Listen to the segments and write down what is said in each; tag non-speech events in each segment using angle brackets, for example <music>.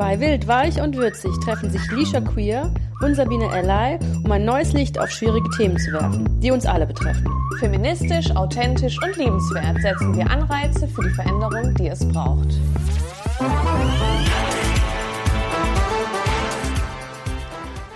Bei Wild, Weich und Würzig treffen sich Lisha Queer und Sabine Ellay, um ein neues Licht auf schwierige Themen zu werfen, die uns alle betreffen. Feministisch, authentisch und liebenswert setzen wir Anreize für die Veränderung, die es braucht.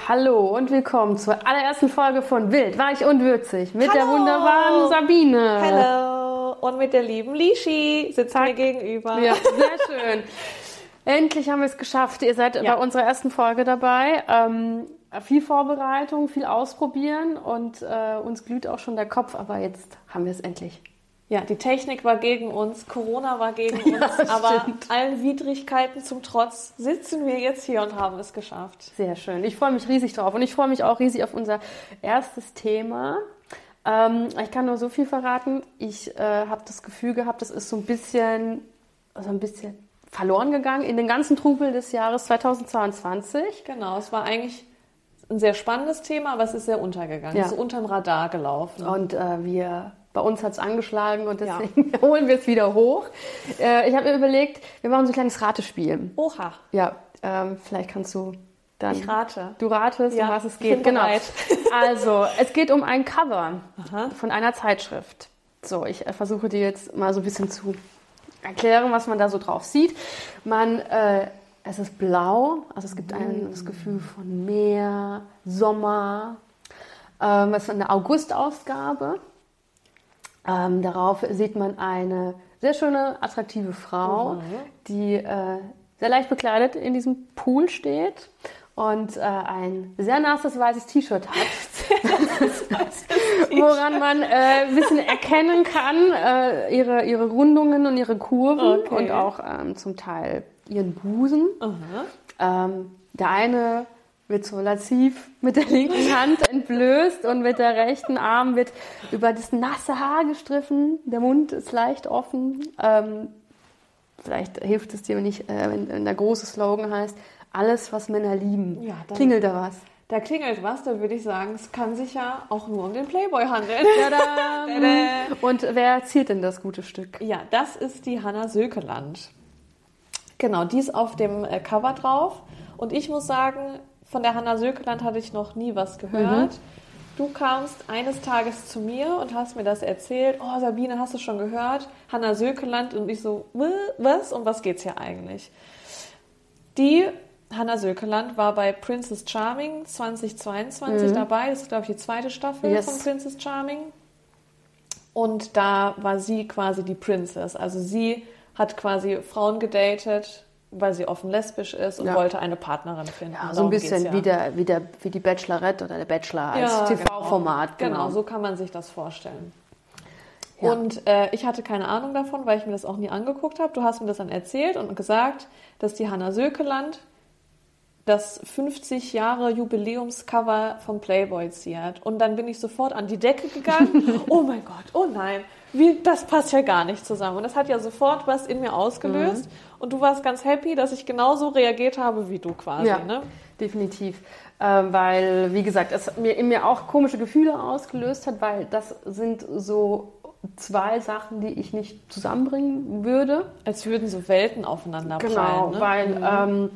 Hallo und willkommen zur allerersten Folge von Wild, Weich und Würzig mit der Hallo. wunderbaren Sabine. Hallo! Und mit der lieben Lishi sitzt mir gegenüber. Ja, sehr schön. <laughs> Endlich haben wir es geschafft. Ihr seid Ja. bei unserer ersten Folge dabei. Ähm, viel Vorbereitung, viel ausprobieren und äh, uns glüht auch schon der Kopf, aber jetzt haben wir es endlich. Ja, die Technik war gegen uns, Corona war gegen <laughs> uns, das aber stimmt. allen Widrigkeiten zum Trotz sitzen wir jetzt hier und haben es geschafft. Sehr schön. Ich freue mich riesig drauf und ich freue mich auch riesig auf unser erstes Thema. Ähm, ich kann nur so viel verraten. Ich äh, habe das Gefühl gehabt, es ist so ein bisschen, so ein bisschen verloren gegangen in den ganzen Trubel des Jahres 2022. Genau, es war eigentlich ein sehr spannendes Thema, aber es ist sehr untergegangen. Ja. Es ist unterm Radar gelaufen. Und äh, wir, bei uns hat es angeschlagen und deswegen <laughs> holen wir es wieder hoch. Äh, ich habe mir überlegt, wir machen so ein kleines Ratespiel. Oha, Ja, ähm, vielleicht kannst du dann. ich rate. Du ratest, Ja, um was es geht. genau. bereit. <laughs> Also, es geht um ein Cover Aha. von einer Zeitschrift. So, ich äh, versuche dir jetzt mal so ein bisschen zu erklären, was man da so drauf sieht. Man, äh, es ist blau, also es gibt ein, das Gefühl von Meer, Sommer. Ähm, es ist eine August-Ausgabe. Ähm, darauf sieht man eine sehr schöne, attraktive Frau, die äh, sehr leicht bekleidet in diesem Pool steht und äh, ein sehr nasses weißes T-Shirt hat, <laughs> <laughs> woran man äh, ein bisschen erkennen kann, äh, ihre, ihre Rundungen und ihre Kurven Okay. und auch ähm, zum Teil ihren Busen. Ähm, der eine wird so lassiv mit der linken Hand entblößt und mit der rechten Arm wird über das nasse Haar gestriffen. Der Mund ist leicht offen. Ähm, vielleicht hilft es dir, wenn, ich, äh, wenn, wenn der große Slogan heißt, alles, was Männer lieben. Ja, Klingelt da was? Da klingelt was, da würde ich sagen, es kann sich ja auch nur um den Playboy handeln. <laughs> Und wer ziert denn das gute Stück? Ja, das ist die Hanna Sökeland. Genau, die ist auf dem äh, Cover drauf. Und ich muss sagen, von der Hanna Sökeland hatte ich noch nie was gehört. Du kamst eines Tages zu mir und hast mir das erzählt. Oh, Sabine, hast du schon gehört? Hanna Sökeland. Und ich so, "Wä, was? Um was geht's hier eigentlich? Die Hanna Sökeland war bei Princess Charming 2022 dabei. Das ist, glaube ich, die zweite Staffel Yes. von Princess Charming. Und da war sie quasi die Princess. Also sie hat quasi Frauen gedatet, weil sie offen lesbisch ist und Ja. wollte eine Partnerin finden. Ja, so ein Darum bisschen ja. wie, der, wie, der, wie die Bachelorette oder der Bachelor als Ja, TV-Format. Genau. genau, so kann man sich das vorstellen. Und äh, ich hatte keine Ahnung davon, weil ich mir das auch nie angeguckt habe. Du hast mir das dann erzählt und gesagt, dass die Hanna Sökeland das 50 Jahre Jubiläumscover vom Playboy ziert. Und dann bin ich sofort an die Decke gegangen. <laughs> oh mein Gott, oh nein, wie, das passt ja gar nicht zusammen. Und das hat ja sofort was in mir ausgelöst. Und du warst ganz happy, dass ich genauso reagiert habe wie du quasi. Ja, Ne? definitiv. Ähm, weil, wie gesagt, es mir, in mir auch komische Gefühle ausgelöst hat, weil das sind so zwei Sachen, die ich nicht zusammenbringen würde. Als würden so Welten aufeinander Genau, prallen. Ne? weil, ähm,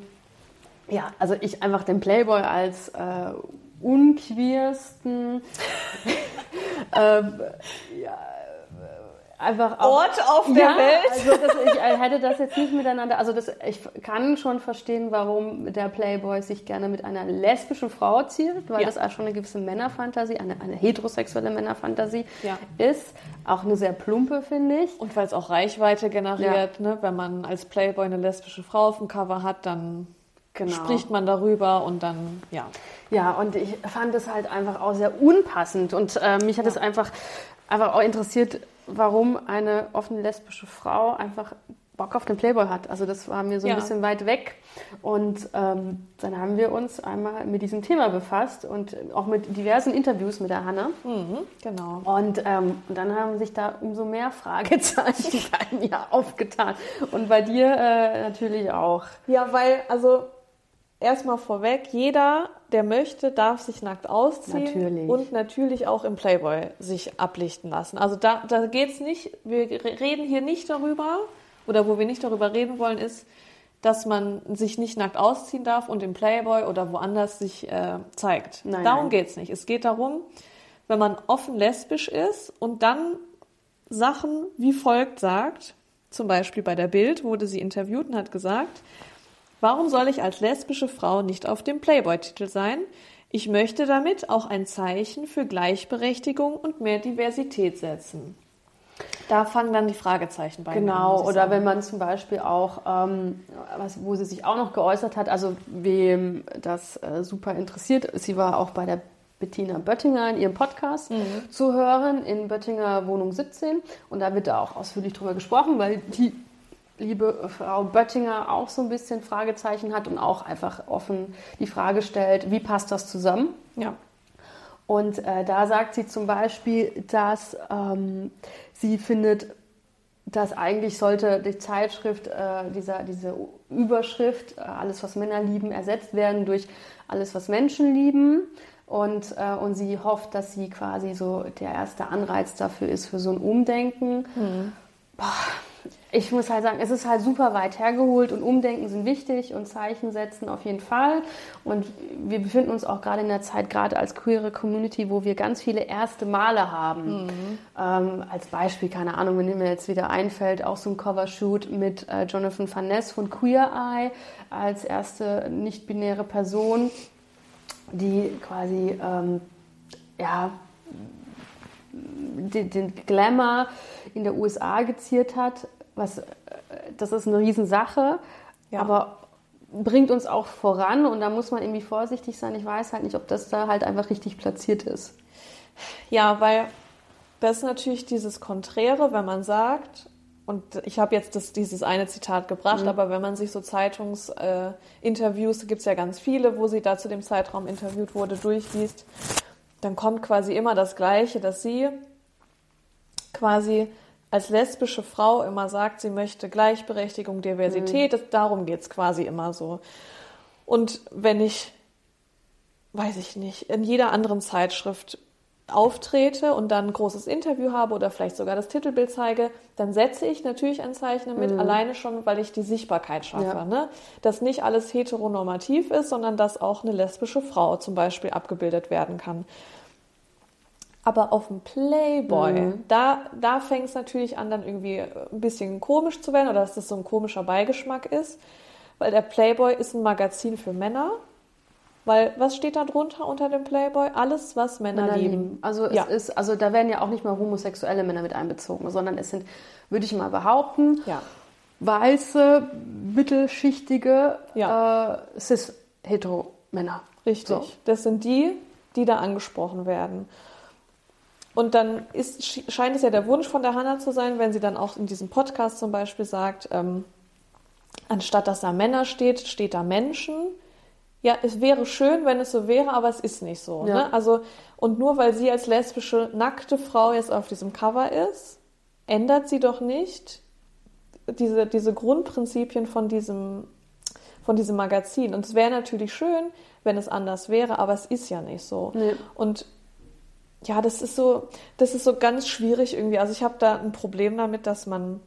ja, also ich einfach den Playboy als äh, unqueersten, <laughs> ähm, ja, einfach auch, Ort auf der ja, Welt. Also das, ich äh, hätte das jetzt nicht miteinander. Also das, ich kann schon verstehen, warum der Playboy sich gerne mit einer lesbischen Frau ziert, weil Ja. das auch schon eine gewisse Männerfantasie, eine, eine heterosexuelle Männerfantasie Ja. ist. Auch eine sehr plumpe, finde ich. Und weil es auch Reichweite generiert, ne? wenn man als Playboy eine lesbische Frau auf dem Cover hat, dann Genau. spricht man darüber und dann, ja. Ja, und ich fand es halt einfach auch sehr unpassend. Und äh, mich hat es einfach, einfach auch interessiert, warum eine offene lesbische Frau einfach Bock auf den Playboy hat. Also das war mir so ein Ja. bisschen weit weg. Und ähm, dann haben wir uns einmal mit diesem Thema befasst und auch mit diversen Interviews mit der Hanna. Mhm, genau. Und, ähm, und dann haben sich da umso mehr Fragezeichen <laughs> bei mir aufgetan. Und bei dir äh, natürlich auch. Ja, weil, also erstmal vorweg, jeder, der möchte, darf sich nackt ausziehen Natürlich. und natürlich auch im Playboy sich ablichten lassen. Also da, da geht's nicht, wir re- reden hier nicht darüber, oder wo wir nicht darüber reden wollen, ist, dass man sich nicht nackt ausziehen darf und im Playboy oder woanders sich äh, zeigt. Nein, darum nein. geht's nicht. Es geht darum, wenn man offen lesbisch ist und dann Sachen wie folgt sagt, zum Beispiel bei der Bild wurde sie interviewt und hat gesagt, warum soll ich als lesbische Frau nicht auf dem Playboy-Titel sein? Ich möchte damit auch ein Zeichen für Gleichberechtigung und mehr Diversität setzen. Da fangen dann die Fragezeichen bei an, Genau, ich oder sagen. wenn man zum Beispiel auch, ähm, was, wo sie sich auch noch geäußert hat, also wem das äh, super interessiert, sie war auch bei der Bettina Böttinger in ihrem Podcast Mhm. zu hören, in Böttinger Wohnung 17. Und da wird da auch ausführlich drüber gesprochen, weil die liebe Frau Böttinger auch so ein bisschen Fragezeichen hat und auch einfach offen die Frage stellt, wie passt das zusammen? Ja. Und äh, da sagt sie zum Beispiel, dass ähm, sie findet, dass eigentlich sollte die Zeitschrift, äh, dieser, diese Überschrift, äh, alles was Männer lieben, ersetzt werden durch alles was Menschen lieben. Und, äh, und sie hofft, dass sie quasi so der erste Anreiz dafür ist, für so ein Umdenken. Boah, ich muss halt sagen, es ist halt super weit hergeholt und Umdenken sind wichtig und Zeichen setzen auf jeden Fall. Und wir befinden uns auch gerade in der Zeit, gerade als queere Community, wo wir ganz viele erste Male haben. Ähm, als Beispiel, keine Ahnung, wenn mir jetzt wieder einfällt, auch so ein Covershoot mit äh, Jonathan Van Ness von Queer Eye als erste nicht-binäre Person, die quasi, ähm, ja, den Glamour in der USA geziert hat, was, äh, das ist eine Riesensache, Ja. aber bringt uns auch voran und da muss man irgendwie vorsichtig sein. Ich weiß halt nicht, ob das da halt einfach richtig platziert ist. Ja, weil das ist natürlich dieses Konträre, wenn man sagt, und ich habe jetzt das, dieses eine Zitat gebracht, aber wenn man sich so Zeitungsinterviews, äh, gibt es ja ganz viele, wo sie da zu dem Zeitraum interviewt wurde, durchliest, dann kommt quasi immer das Gleiche, dass sie quasi als lesbische Frau immer sagt, sie möchte Gleichberechtigung, Diversität, das, darum geht's quasi immer so. Und wenn ich weiß ich nicht, in jeder anderen Zeitschrift auftrete und dann ein großes Interview habe oder vielleicht sogar das Titelbild zeige, dann setze ich natürlich ein Zeichen damit, alleine schon, weil ich die Sichtbarkeit schaffe. Ja. Ne? Dass nicht alles heteronormativ ist, sondern dass auch eine lesbische Frau zum Beispiel abgebildet werden kann. Aber auf dem Playboy, da, da fängt es natürlich an, dann irgendwie ein bisschen komisch zu werden oder dass das so ein komischer Beigeschmack ist. Weil der Playboy ist ein Magazin für Männer. Weil, was steht da drunter unter dem Playboy? Alles, was Männer, Männer lieben. lieben. Also es Ja. ist, also da werden ja auch nicht mal homosexuelle Männer mit einbezogen, sondern es sind, würde ich mal behaupten, Ja. weiße, mittelschichtige, Ja. äh, cis-hetero-Männer. Richtig. So. Das sind die, die da angesprochen werden. Und dann ist, sch- scheint es ja der Wunsch von der Hanna zu sein, wenn sie dann auch in diesem Podcast zum Beispiel sagt, ähm, anstatt dass da Männer steht, steht da Menschen. Ja, es wäre schön, wenn es so wäre, aber es ist nicht so. Ja. Ne? Also, und nur weil sie als lesbische, nackte Frau jetzt auf diesem Cover ist, ändert sie doch nicht diese, diese Grundprinzipien von diesem, von diesem Magazin. Und es wäre natürlich schön, wenn es anders wäre, aber es ist ja nicht so. Nee. Und ja, das ist so, das ist so ganz schwierig irgendwie. Also ich habe da ein Problem damit, dass man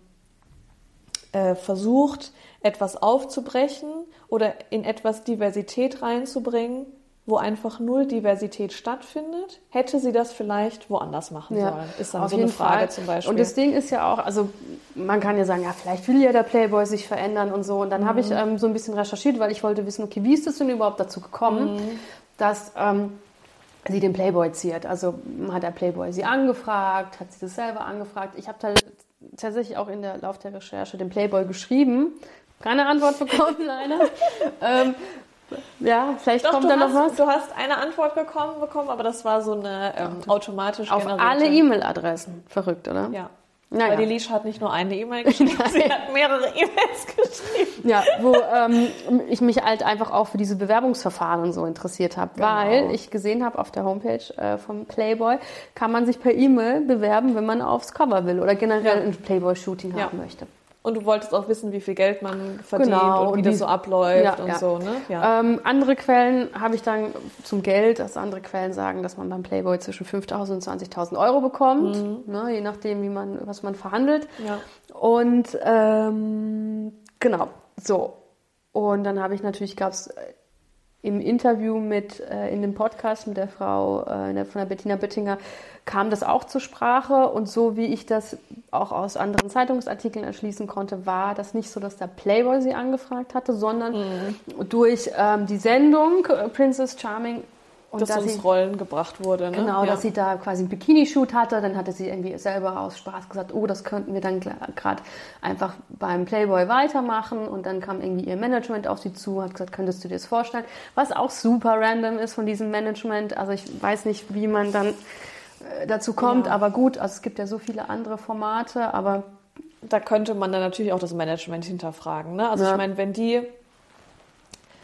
äh, versucht, etwas aufzubrechen oder in etwas Diversität reinzubringen, wo einfach null Diversität stattfindet. Hätte sie das vielleicht woanders machen sollen? Ist dann so eine Frage Fall. zum Beispiel. Und das Ding ist ja auch, also man kann ja sagen, ja, vielleicht will ja der Playboy sich verändern und so. Und dann habe Mhm. ich ähm, so ein bisschen recherchiert, weil ich wollte wissen, okay, wie ist es denn überhaupt dazu gekommen, Mhm. dass ähm, sie den Playboy ziert? Also hat der Playboy sie angefragt, hat sie das selber angefragt? Ich habe tatsächlich auch in der Lauf der Recherche den Playboy geschrieben. Keine Antwort bekommen, <laughs> leider. ähm, ja, vielleicht Doch, kommt du da noch was. Du hast eine Antwort bekommen, bekommen, aber das war so eine ähm, automatisch Auf generierte. alle E-Mail-Adressen. Verrückt, oder? Ja. Naja. Weil die Leash hat nicht nur eine E-Mail geschrieben, <laughs> sie hat mehrere E-Mails geschrieben. Ja, wo ähm, ich mich halt einfach auch für diese Bewerbungsverfahren und so interessiert habe, Genau. weil ich gesehen habe auf der Homepage äh, vom Playboy, kann man sich per E-Mail bewerben, wenn man aufs Cover will oder generell Ja. ein Playboy-Shooting Ja. haben möchte. Und du wolltest auch wissen, wie viel Geld man verdient Genau, und wie und das so abläuft Ja, und ja. so, ne? Ja. Ähm, andere Quellen habe ich dann zum Geld, dass andere Quellen sagen, dass man beim Playboy zwischen 5.000 und 20.000 Euro bekommt, ne, je nachdem, wie man, was man verhandelt. ja. Und ähm, genau, so. Und dann habe ich natürlich, gab es im Interview mit, äh, in dem Podcast mit der Frau äh, von der Bettina Bittinger, kam das auch zur Sprache. Und so wie ich das auch aus anderen Zeitungsartikeln erschließen konnte, war das nicht so, dass der Playboy sie angefragt hatte, sondern mhm. durch ähm, die Sendung äh, Princess Charming und dass, dass ins Rollen gebracht wurde. Ne? Genau, ja. dass sie da quasi einen Bikini-Shoot hatte. Dann hatte sie irgendwie selber aus Spaß gesagt, oh, das könnten wir dann gerade einfach beim Playboy weitermachen. Und dann kam irgendwie ihr Management auf sie zu, hat gesagt, könntest du dir das vorstellen? Was auch super random ist von diesem Management. Also ich weiß nicht, wie man dann äh, dazu kommt, ja. aber gut, also es gibt ja so viele andere Formate, aber da könnte man dann natürlich auch das Management hinterfragen. Ne? Also ja. ich meine, wenn die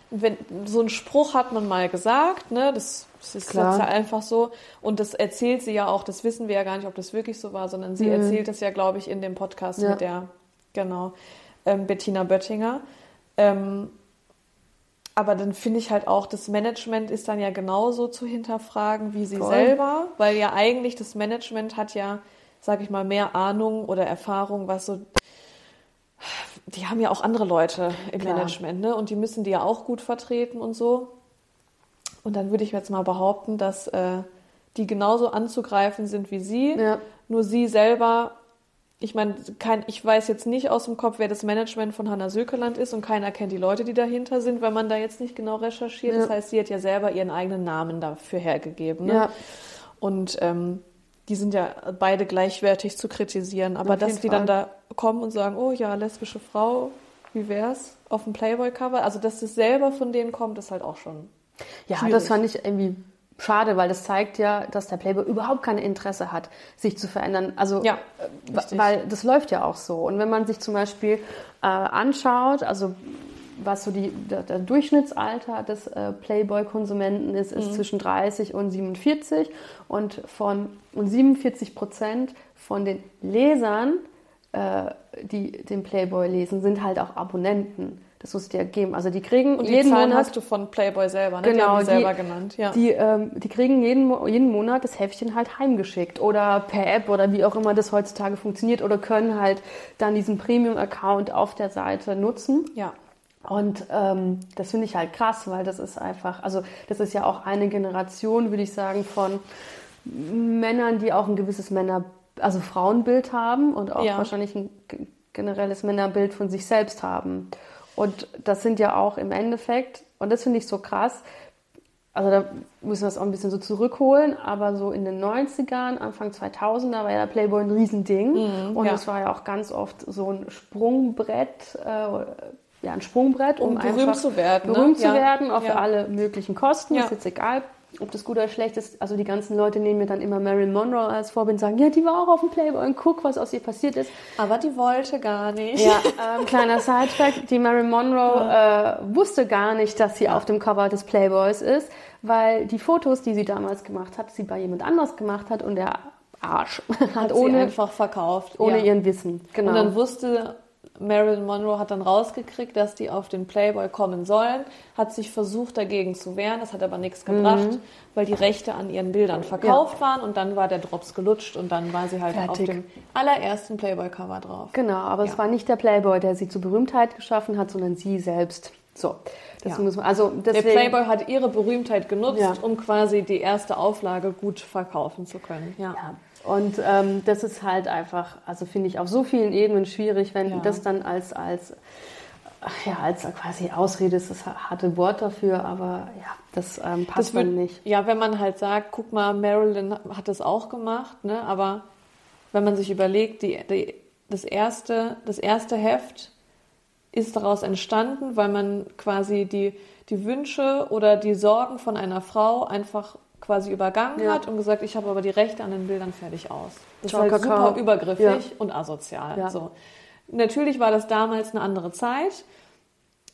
wenn, so einen Spruch hat man mal gesagt, ne? Das, das ist Klar. jetzt einfach so. Und das erzählt sie ja auch, das wissen wir ja gar nicht, ob das wirklich so war, sondern sie mhm. erzählt es ja, glaube ich, in dem Podcast ja. mit der, genau, ähm, Bettina Böttinger. Ähm, aber dann finde ich halt auch, das Management ist dann ja genauso zu hinterfragen wie sie Voll. selber, weil ja eigentlich das Management hat ja, sag ich mal, mehr Ahnung oder Erfahrung, was so die haben ja auch andere Leute im Klar. Management, ne? Und die müssen die ja auch gut vertreten und so. Und dann würde ich jetzt mal behaupten, dass äh, die genauso anzugreifen sind wie sie. Ja. Nur sie selber, ich meine, ich weiß jetzt nicht aus dem Kopf, wer das Management von Hanna Sökeland ist und keiner kennt die Leute, die dahinter sind, wenn man da jetzt nicht genau recherchiert. Ja. Das heißt, sie hat ja selber ihren eigenen Namen dafür hergegeben. Ne? Ja. Und ähm, die sind ja beide gleichwertig zu kritisieren. Aber dass die Fall. dann da kommen und sagen, oh ja, lesbische Frau, wie wär's? Auf dem Playboy-Cover. Also, dass das selber von denen kommt, ist halt auch schon. Ja, schwierig. das fand ich irgendwie schade, weil das zeigt ja, dass der Playboy überhaupt kein Interesse hat, sich zu verändern. Also, ja, äh, weil das läuft ja auch so. Und wenn man sich zum Beispiel äh, anschaut, also was so die, der, der Durchschnittsalter des äh, Playboy-Konsumenten ist, ist mhm. zwischen 30 und 47. Und von und 47 Prozent von den Lesern, äh, die den Playboy lesen, sind halt auch Abonnenten. Das muss ich dir geben. Also die kriegen und die jeden Zahlen Monat. hast du von Playboy selber, ne? Genau, die, selber genannt. Ja. Die, ähm, die kriegen jeden, jeden Monat das Heftchen halt heimgeschickt oder per App oder wie auch immer das heutzutage funktioniert oder können halt dann diesen Premium-Account auf der Seite nutzen. Ja. Und ähm, das finde ich halt krass, weil das ist einfach, also das ist ja auch eine Generation, würde ich sagen, von Männern, die auch ein gewisses Männer, also Frauenbild haben und auch ja. wahrscheinlich ein generelles Männerbild von sich selbst haben. Und das sind ja auch im Endeffekt, und das finde ich so krass, also da müssen wir es auch ein bisschen so zurückholen, aber so in den 90ern, Anfang 2000er war ja der Playboy ein Riesending. Mhm, und es ja. war ja auch ganz oft so ein Sprungbrett, äh, ja, ein Sprungbrett, um, um berühmt zu werden. Ne? Berühmt ne? zu ja. werden auf ja. alle möglichen Kosten. Ja. Ist jetzt egal, ob das gut oder schlecht ist. Also die ganzen Leute nehmen mir dann immer Marilyn Monroe als Vorbild und sagen, ja, die war auch auf dem Playboy und guck, was aus ihr passiert ist. Aber die wollte gar nicht. Ja, <laughs> ähm, kleiner Sidefact, die Marilyn Monroe äh, wusste gar nicht, dass sie auf dem Cover des Playboys ist, weil die Fotos, die sie damals gemacht hat, sie bei jemand anders gemacht hat und der Arsch <laughs> hat, hat ohne einfach verkauft, ohne ihren Wissen. Genau. Und dann wusste Marilyn Monroe hat dann rausgekriegt, dass die auf den Playboy kommen sollen, hat sich versucht dagegen zu wehren, das hat aber nichts gebracht, mhm. weil die Rechte an ihren Bildern verkauft ja. waren und dann war der Drops gelutscht und dann war sie halt Fertig. auf dem allerersten Playboy-Cover drauf. Genau, aber ja. es war nicht der Playboy, der sie zur Berühmtheit geschaffen hat, sondern sie selbst. So, das ja. muss man, also deswegen, der Playboy hat ihre Berühmtheit genutzt, um quasi die erste Auflage gut verkaufen zu können. Ja. Und ähm, das ist halt einfach, also finde ich auf so vielen Ebenen schwierig, wenn ja. das dann als, als, ja, als quasi Ausrede ist, das harte Wort dafür, aber ja, das ähm, passt das wird, dann nicht. Ja, wenn man halt sagt, guck mal, Marilyn hat das auch gemacht, ne? aber wenn man sich überlegt, die, die, das, erste, das erste Heft ist daraus entstanden, weil man quasi die, die Wünsche oder die Sorgen von einer Frau einfach quasi übergangen ja. hat und gesagt, ich habe aber die Rechte an den Bildern fertig aus. Das Ciao, ist halt super übergriffig ja. und asozial. Ja. So. Natürlich war das damals eine andere Zeit,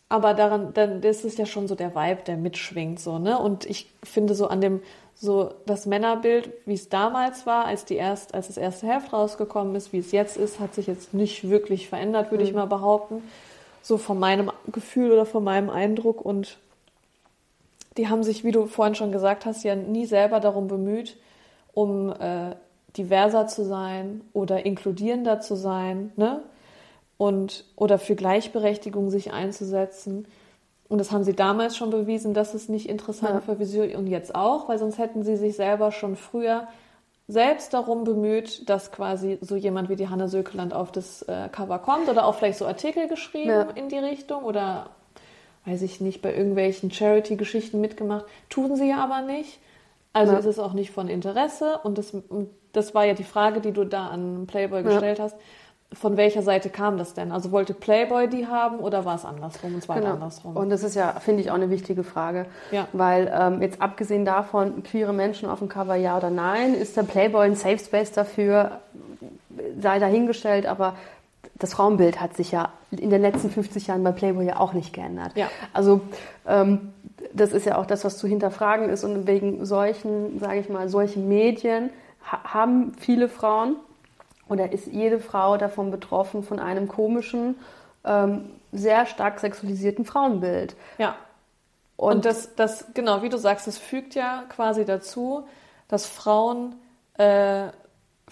aber daran, dann das ist ja schon so der Vibe, der mitschwingt so, ne? Und ich finde so an dem so das Männerbild, wie es damals war, als die erst, als das erste Heft rausgekommen ist, wie es jetzt ist, hat sich jetzt nicht wirklich verändert, würde mhm. ich mal behaupten. So von meinem Gefühl oder von meinem Eindruck und die haben sich, wie du vorhin schon gesagt hast, ja nie selber darum bemüht, um äh, diverser zu sein oder inkludierender zu sein, ne? Und oder für Gleichberechtigung sich einzusetzen. Und das haben sie damals schon bewiesen, dass es nicht interessant Ja. für Visio und jetzt auch, weil sonst hätten sie sich selber schon früher selbst darum bemüht, dass quasi so jemand wie die Hanne Sökeland auf das äh, Cover kommt oder auch vielleicht so Artikel geschrieben Ja. in die Richtung oder weiß ich nicht, bei irgendwelchen Charity-Geschichten mitgemacht. Tun sie ja aber nicht. Also Ja. ist es auch nicht von Interesse. Und das, das war ja die Frage, die du da an Playboy gestellt hast. Von welcher Seite kam das denn? Also wollte Playboy die haben oder war es andersrum? Und zwar Genau. andersrum. Und das ist ja, finde ich, auch eine wichtige Frage. Ja. Weil ähm, jetzt abgesehen davon, queere Menschen auf dem Cover ja oder nein, ist der Playboy ein Safe Space dafür, sei dahingestellt, aber das Frauenbild hat sich ja in den letzten 50 Jahren bei Playboy ja auch nicht geändert. Ja. Also ähm, das ist ja auch das, was zu hinterfragen ist und wegen solchen, sage ich mal, solchen Medien ha haben viele Frauen oder ist jede Frau davon betroffen von einem komischen, ähm, sehr stark sexualisierten Frauenbild. ja. Und, Und, das, das, genau, wie du sagst, das fügt ja quasi dazu, dass Frauen äh,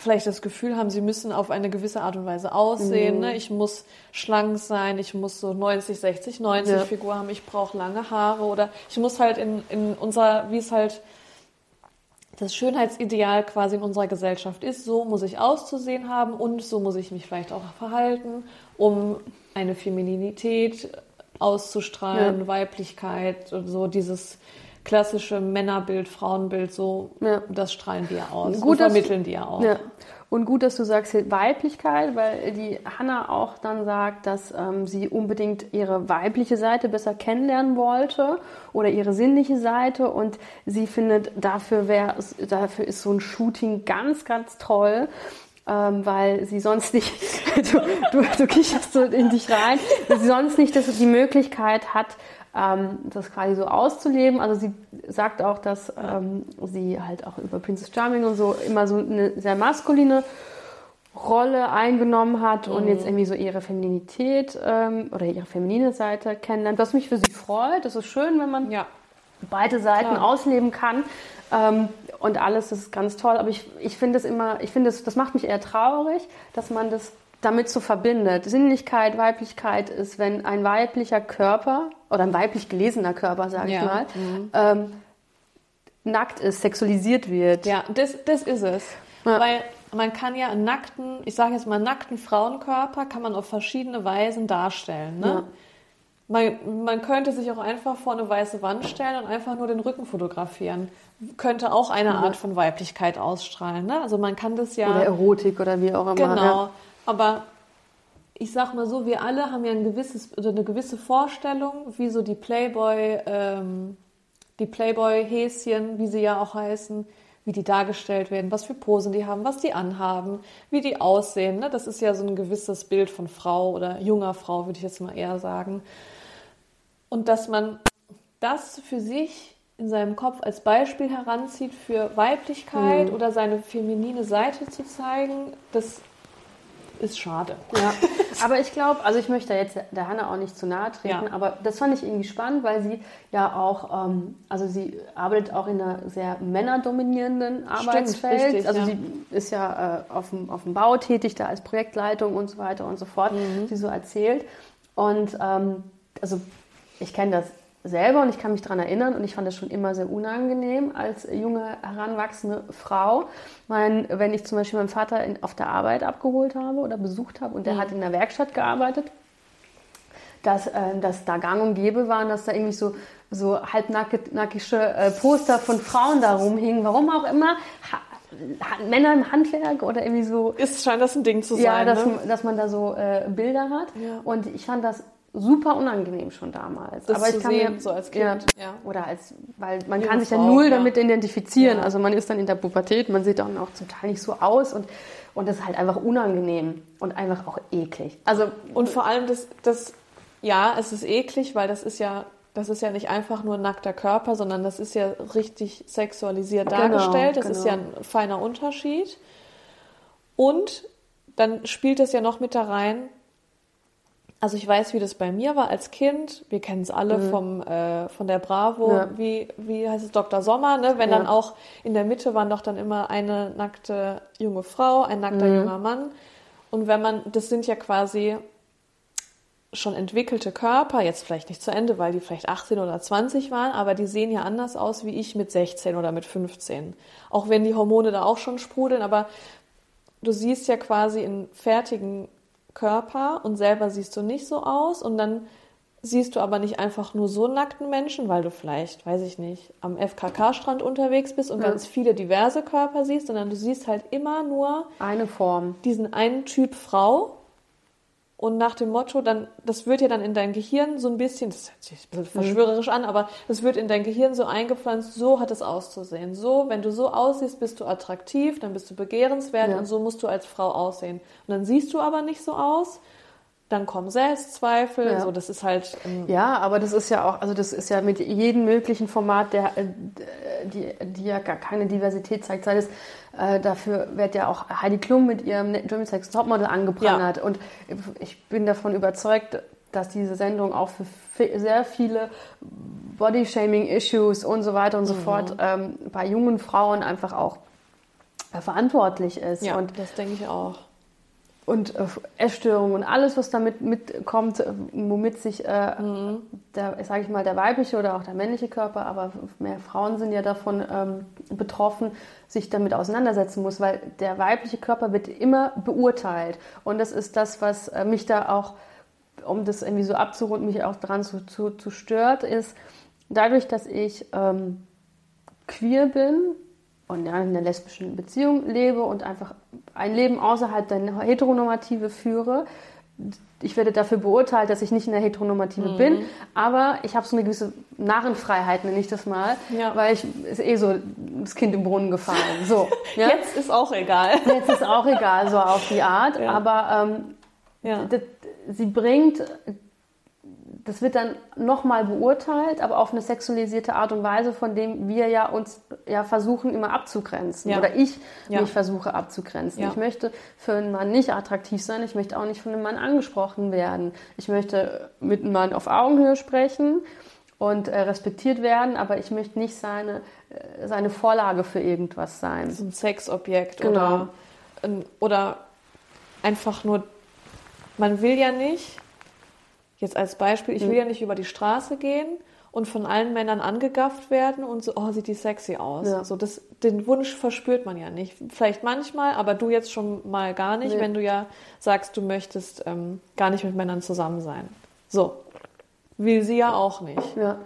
vielleicht das Gefühl haben, sie müssen auf eine gewisse Art und Weise aussehen. Mhm. Ne? Ich muss schlank sein, ich muss so 90, 60, 90 Ja. Figur haben, ich brauche lange Haare oder ich muss halt in, in unserer, wie es halt das Schönheitsideal quasi in unserer Gesellschaft ist, so muss ich auszusehen haben und so muss ich mich vielleicht auch verhalten, um eine Femininität auszustrahlen, Ja. Weiblichkeit und so dieses klassische Männerbild, Frauenbild, so Ja. das strahlen die ja aus. Gut, und dass- vermitteln die ja auch. Ja. Und gut, dass du sagst Weiblichkeit, weil die Hanna auch dann sagt, dass ähm, sie unbedingt ihre weibliche Seite besser kennenlernen wollte oder ihre sinnliche Seite und sie findet, dafür, wär, dafür ist so ein Shooting ganz, ganz toll. Ähm, weil sie sonst nicht, <laughs> du, du, du kicherst so in dich rein, weil sie sonst nicht dass sie die Möglichkeit hat, ähm, das quasi so auszuleben. Also sie sagt auch, dass ähm, sie halt auch über Princess Charming und so immer so eine sehr maskuline Rolle eingenommen hat und jetzt irgendwie so ihre Femininität ähm, oder ihre feminine Seite kennenlernt, was mich für sie freut. Das ist schön, wenn man Ja. beide Seiten Klar. ausleben kann. Ähm, und alles das ist ganz toll. Aber ich, ich finde es immer, ich finde es, das macht mich eher traurig, dass man das damit so verbindet. Sinnlichkeit, Weiblichkeit ist, wenn ein weiblicher Körper oder ein weiblich gelesener Körper, sage Ja. ich mal, ähm, nackt ist, sexualisiert wird. Ja, das, das ist es. Ja. Weil man kann ja einen nackten, ich sage jetzt mal nackten Frauenkörper, kann man auf verschiedene Weisen darstellen. Ne? Ja. Man, man könnte sich auch einfach vor eine weiße Wand stellen und einfach nur den Rücken fotografieren. Könnte auch eine Art von Weiblichkeit ausstrahlen. Ne? Also man kann das ja... Oder Erotik oder wie auch immer. Genau. Ja. Aber ich sag mal so, wir alle haben ja ein gewisses oder eine gewisse Vorstellung, wie so die Playboy, ähm, die Playboy-Häschen, wie sie ja auch heißen, wie die dargestellt werden, was für Posen die haben, was die anhaben, wie die aussehen. Ne? Das ist ja so ein gewisses Bild von Frau oder junger Frau, würde ich jetzt mal eher sagen. Und dass man das für sich in seinem Kopf als Beispiel heranzieht für Weiblichkeit Mhm. oder seine feminine Seite zu zeigen, das ist schade. Ja, <laughs> aber ich glaube, also ich möchte da jetzt der Hanna auch nicht zu nahe treten, Ja. aber das fand ich irgendwie spannend, weil sie ja auch, ähm, also sie arbeitet auch in einer sehr männerdominierenden Arbeitsfeld. richtig, also ja. sie ist ja äh, auf, dem, auf dem Bau tätig, da als Projektleitung und so weiter und so fort, Mhm. sie so erzählt. Und ähm, also ich kenne das selber und ich kann mich daran erinnern und ich fand das schon immer sehr unangenehm als junge, heranwachsende Frau. Mein, wenn ich zum Beispiel meinen Vater in, auf der Arbeit abgeholt habe oder besucht habe und der hat in der Werkstatt gearbeitet, dass, äh, dass da gang und gäbe waren, dass da irgendwie so, so halbnackige äh, Poster von Frauen da rumhingen, warum auch immer. Ha Männer im Handwerk oder irgendwie so Ist scheint das ein Ding zu ja, sein. dass, ne? dass man da so äh, Bilder hat. Ja. Und ich fand das super unangenehm schon damals. Das Aber ich zu kann sehen, mir, so als Kind, ja. Oder als, weil man Junge kann sich ja Frau, null ja. damit identifizieren. Ja. Also man ist dann in der Pubertät, man sieht dann auch zum Teil nicht so aus und, und das ist halt einfach unangenehm und einfach auch eklig. Also Und vor allem das, das, ja, es ist eklig, weil das ist ja, das ist ja nicht einfach nur ein nackter Körper, sondern das ist ja richtig sexualisiert Genau, dargestellt. Das ist genau. ja ein feiner Unterschied. Und dann spielt es ja noch mit da rein. Also ich weiß, wie das bei mir war als Kind. Wir kennen es alle vom, äh, von der Bravo. Mhm. Ja. Wie, wie heißt es, Dr. Sommer, ne? Wenn Ja. dann auch in der Mitte waren doch dann immer eine nackte junge Frau, ein nackter Mhm. junger Mann. Und wenn man, das sind ja quasi schon entwickelte Körper, jetzt vielleicht nicht zu Ende, weil die vielleicht 18 oder 20 waren, aber die sehen ja anders aus wie ich mit 16 oder mit 15. Auch wenn die Hormone da auch schon sprudeln, aber du siehst ja quasi einen fertigen Körper und selber siehst du nicht so aus und dann siehst du aber nicht einfach nur so nackten Menschen, weil du vielleicht, weiß ich nicht, am FKK-Strand unterwegs bist und ja. ganz viele diverse Körper siehst, sondern du siehst halt immer nur eine Form. Diesen einen Typ Frau und nach dem Motto, dann, das wird ja dann in dein Gehirn so ein bisschen, das hört sich ein bisschen mhm. verschwörerisch an, aber das wird in dein Gehirn so eingepflanzt, so hat es auszusehen. So, wenn du so aussiehst, bist du attraktiv, dann bist du begehrenswert ja. und so musst du als Frau aussehen. Und dann siehst du aber nicht so aus dann kommen Selbstzweifel. Ja. So, das ist halt. Ähm ja, aber das ist ja auch, also das ist ja mit jedem möglichen Format, der, äh, die, die ja gar keine Diversität zeigt. Sei es, äh, dafür wird ja auch Heidi Klum mit ihrem German Sex Topmodel angeprangert. Ja. Und ich bin davon überzeugt, dass diese Sendung auch für sehr viele Body-Shaming-Issues und so weiter und so mhm. fort ähm, bei jungen Frauen einfach auch äh, verantwortlich ist. Ja, und das denke ich auch und äh, Essstörungen und alles, was damit mitkommt, womit sich, äh, mhm. der, sage ich mal, der weibliche oder auch der männliche Körper, aber mehr Frauen sind ja davon ähm, betroffen, sich damit auseinandersetzen muss, weil der weibliche Körper wird immer beurteilt. Und das ist das, was äh, mich da auch, um das irgendwie so abzurunden, mich auch daran zu, zu, zu stört, ist, dadurch, dass ich ähm, queer bin, und ja, in einer lesbischen Beziehung lebe und einfach ein Leben außerhalb der Heteronormative führe, ich werde dafür beurteilt, dass ich nicht in der Heteronormative mhm. bin, aber ich habe so eine gewisse Narrenfreiheit, nenne ich das mal, ja. weil ich ist eh so das Kind im Brunnen gefallen. So, <laughs> ja? Jetzt ist auch egal. Jetzt ist auch egal, so auf die Art. Ja. Aber ähm, sie bringt das wird dann nochmal beurteilt, aber auf eine sexualisierte Art und Weise, von dem wir ja uns ja versuchen immer abzugrenzen. Ja. Oder ich ja. mich versuche abzugrenzen. Ja. Ich möchte für einen Mann nicht attraktiv sein, ich möchte auch nicht von einem Mann angesprochen werden. Ich möchte mit einem Mann auf Augenhöhe sprechen und äh, respektiert werden, aber ich möchte nicht seine, äh, seine Vorlage für irgendwas sein. So ein Sexobjekt genau. oder, oder einfach nur, man will ja nicht Jetzt als Beispiel, ich will ja nicht über die Straße gehen und von allen Männern angegafft werden und so, oh, sieht die sexy aus. Ja. So, das, den Wunsch verspürt man ja nicht. Vielleicht manchmal, aber du jetzt schon mal gar nicht, nee. wenn du ja sagst, du möchtest ähm, gar nicht mit Männern zusammen sein. So. Will sie ja auch nicht. Ja.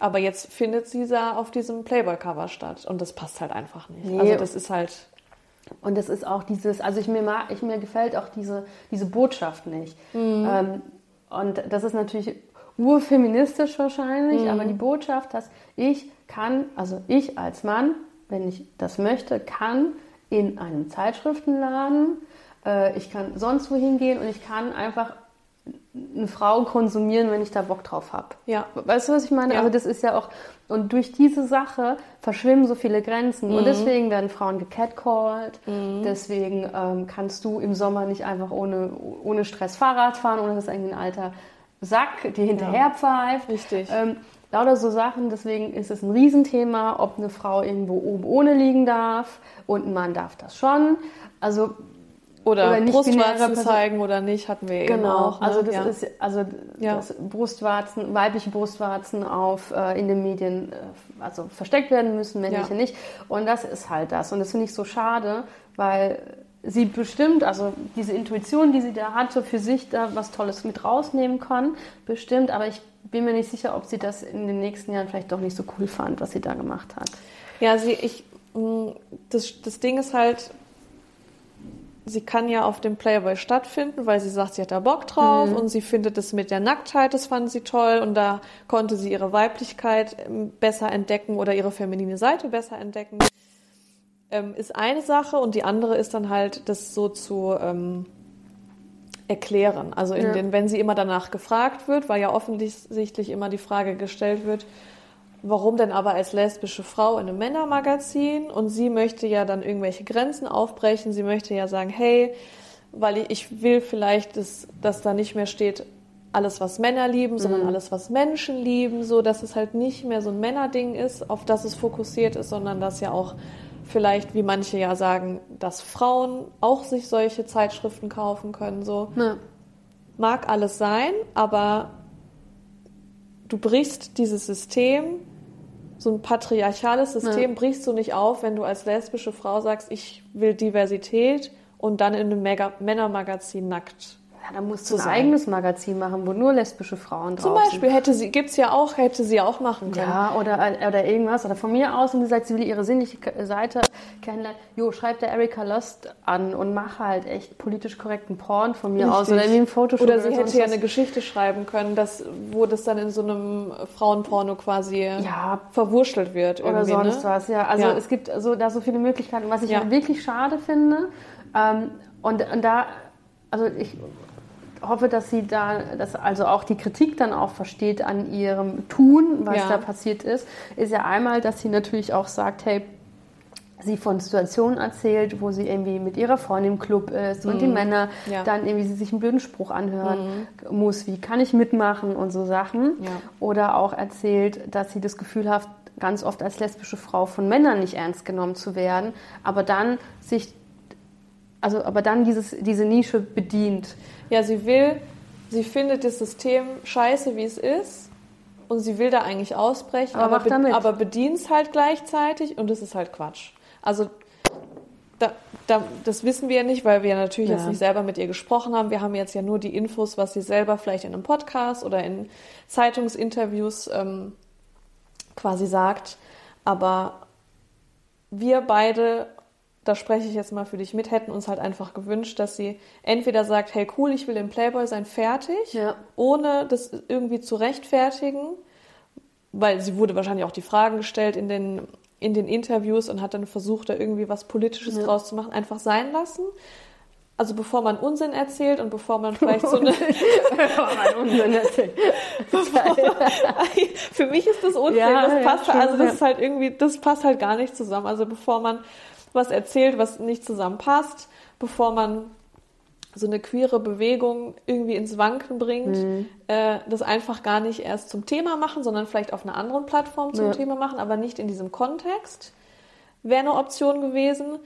Aber jetzt findet sie da auf diesem Playboy-Cover statt und das passt halt einfach nicht. Nee. Also das ist halt. Und das ist auch dieses, also ich mir, mag, ich, mir gefällt auch diese, diese Botschaft nicht. Mhm. Ähm, und das ist natürlich urfeministisch wahrscheinlich, mhm. aber die Botschaft, dass ich kann, also ich als Mann, wenn ich das möchte, kann in einem Zeitschriftenladen, äh, ich kann sonst wohin gehen und ich kann einfach eine Frau konsumieren, wenn ich da Bock drauf habe. Ja. Weißt du, was ich meine? Ja. Also das ist ja auch, und durch diese Sache verschwimmen so viele Grenzen. Mhm. Und deswegen werden Frauen gecatcalled. Mhm. Deswegen ähm, kannst du im Sommer nicht einfach ohne, ohne Stress Fahrrad fahren, ohne dass irgendwie ein alter Sack dir hinterher pfeift. Richtig. Ähm, lauter so Sachen. Deswegen ist es ein Riesenthema, ob eine Frau irgendwo oben ohne liegen darf und ein Mann darf das schon. Also oder, oder Brustwarzen zeigen oder nicht, hatten wir genau. eben auch. Ne? Also das ja. ist also ja. dass Brustwarzen, weibliche Brustwarzen auf äh, in den Medien äh, also versteckt werden müssen, männliche ja. nicht. Und das ist halt das. Und das finde ich so schade, weil sie bestimmt, also diese Intuition, die sie da hatte, für sich da was Tolles mit rausnehmen kann, bestimmt. Aber ich bin mir nicht sicher, ob sie das in den nächsten Jahren vielleicht doch nicht so cool fand, was sie da gemacht hat. Ja, sie, ich, mm, das, das Ding ist halt, sie kann ja auf dem Playboy stattfinden, weil sie sagt, sie hat da Bock drauf mhm. und sie findet es mit der Nacktheit, das fand sie toll und da konnte sie ihre Weiblichkeit ähm, besser entdecken oder ihre feminine Seite besser entdecken. Ähm, ist eine Sache und die andere ist dann halt, das so zu ähm, erklären. Also ja. den, wenn sie immer danach gefragt wird, weil ja offensichtlich immer die Frage gestellt wird, warum denn aber als lesbische Frau in einem Männermagazin? Und sie möchte ja dann irgendwelche Grenzen aufbrechen. Sie möchte ja sagen, hey, weil ich will vielleicht, dass, dass da nicht mehr steht, alles, was Männer lieben, sondern mhm. alles, was Menschen lieben, so dass es halt nicht mehr so ein Männerding ist, auf das es fokussiert ist, sondern dass ja auch vielleicht, wie manche ja sagen, dass Frauen auch sich solche Zeitschriften kaufen können, so. Ja. mag alles sein, aber du brichst dieses System, so ein patriarchales System, ja. brichst du nicht auf, wenn du als lesbische Frau sagst, ich will Diversität und dann in einem Mega Männermagazin nackt ja, dann musst du ein sein. eigenes Magazin machen, wo nur lesbische Frauen drauf Zum Beispiel sind. hätte sie, gibt's ja auch, hätte sie auch machen können. Ja, oder, oder irgendwas. Oder von mir aus, wenn sie sagt, sie will ihre sinnliche Seite kennenlernen, jo, schreib der Erika Lust an und mach halt echt politisch korrekten Porn von mir Richtig. aus. Oder irgendwie ein Fotoshop. Oder sie oder hätte ja eine Geschichte schreiben können, dass, wo das dann in so einem Frauenporno quasi ja. verwurschtelt wird. Oder sonst ne? was, ja. Also ja. es gibt so, da so viele Möglichkeiten, was ich ja. wirklich schade finde. Ähm, und, und da, also ich hoffe, dass sie da, dass also auch die Kritik dann auch versteht an ihrem Tun, was ja. da passiert ist, ist ja einmal, dass sie natürlich auch sagt, hey, sie von Situationen erzählt, wo sie irgendwie mit ihrer Freundin im Club ist und die mhm. Männer ja. dann irgendwie sie sich einen blöden Spruch anhören mhm. muss, wie kann ich mitmachen und so Sachen. Ja. Oder auch erzählt, dass sie das Gefühl hat, ganz oft als lesbische Frau von Männern nicht ernst genommen zu werden, aber dann sich also aber dann dieses, diese Nische bedient. Ja, sie will, sie findet das System scheiße, wie es ist. Und sie will da eigentlich ausbrechen, aber, aber, be aber bedient es halt gleichzeitig und das ist halt Quatsch. Also da, da, das wissen wir ja nicht, weil wir natürlich ja. jetzt nicht selber mit ihr gesprochen haben. Wir haben jetzt ja nur die Infos, was sie selber vielleicht in einem Podcast oder in Zeitungsinterviews ähm, quasi sagt. Aber wir beide da spreche ich jetzt mal für dich mit, hätten uns halt einfach gewünscht, dass sie entweder sagt, hey cool, ich will im Playboy sein, fertig, ja. ohne das irgendwie zu rechtfertigen, weil sie wurde wahrscheinlich auch die Fragen gestellt in den, in den Interviews und hat dann versucht, da irgendwie was Politisches ja. draus zu machen, einfach sein lassen. Also bevor man Unsinn erzählt und bevor man <laughs> vielleicht so eine... bevor man Unsinn erzählt. <laughs> Für mich ist das Unsinn, ja, das passt, ja, also das ist halt irgendwie, das passt halt gar nicht zusammen. Also bevor man was erzählt, was nicht zusammenpasst, bevor man so eine queere Bewegung irgendwie ins Wanken bringt, mhm. äh, das einfach gar nicht erst zum Thema machen, sondern vielleicht auf einer anderen Plattform zum ja. Thema machen, aber nicht in diesem Kontext, wäre eine Option gewesen,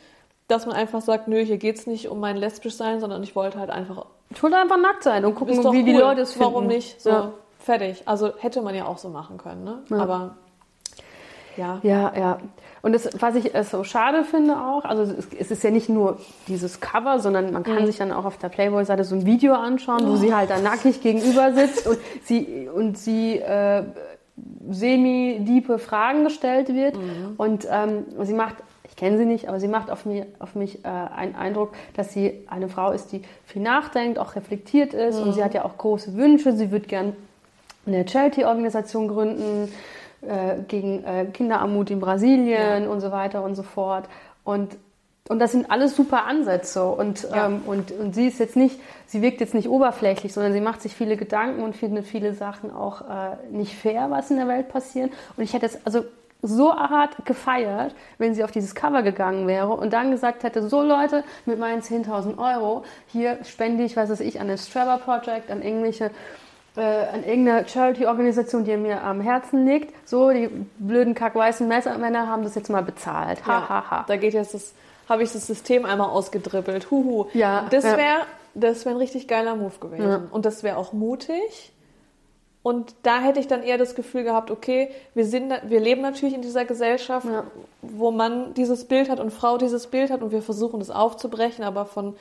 dass man einfach sagt, nö, hier geht's nicht um mein lesbisch sein, sondern ich wollte halt einfach ich wollte einfach nackt sein und gucken, wie cool. die Leute es finden. Warum nicht? So, ja. fertig. Also hätte man ja auch so machen können, ne? Ja. Aber ja. Ja, ja. Und das, was ich so schade finde auch, also es ist ja nicht nur dieses Cover, sondern man kann mhm. sich dann auch auf der Playboy-Seite so ein Video anschauen, wo oh. sie halt da nackig gegenüber sitzt und sie, und sie äh, semi-diepe Fragen gestellt wird. Mhm. Und ähm, sie macht ich kenne sie nicht, aber sie macht auf mich, auf mich äh, einen Eindruck, dass sie eine Frau ist, die viel nachdenkt, auch reflektiert ist mhm. und sie hat ja auch große Wünsche. Sie würde gern eine Charity-Organisation gründen. Äh, gegen äh, Kinderarmut in Brasilien ja. und so weiter und so fort. Und und das sind alles super Ansätze. Und, ja. ähm, und, und sie ist jetzt nicht, sie wirkt jetzt nicht oberflächlich, sondern sie macht sich viele Gedanken und findet viele Sachen auch äh, nicht fair, was in der Welt passiert. Und ich hätte es also so hart gefeiert, wenn sie auf dieses Cover gegangen wäre und dann gesagt hätte, so Leute, mit meinen 10.000 Euro, hier spende ich, was weiß ich, an das Trevor Project, an irgendwelche äh, an irgendeine Charity-Organisation, die mir am Herzen liegt. So, die blöden kackweißen Männer haben das jetzt mal bezahlt. Ha, ja, ha, ha. Da geht jetzt das, habe ich das System einmal ausgedribbelt. Huhu. Ja, das wäre ja. das wäre ein richtig geiler Move gewesen. Ja. Und das wäre auch mutig. Und da hätte ich dann eher das Gefühl gehabt, okay, wir, sind, wir leben natürlich in dieser Gesellschaft, ja. wo Mann dieses Bild hat und Frau dieses Bild hat und wir versuchen das aufzubrechen, aber von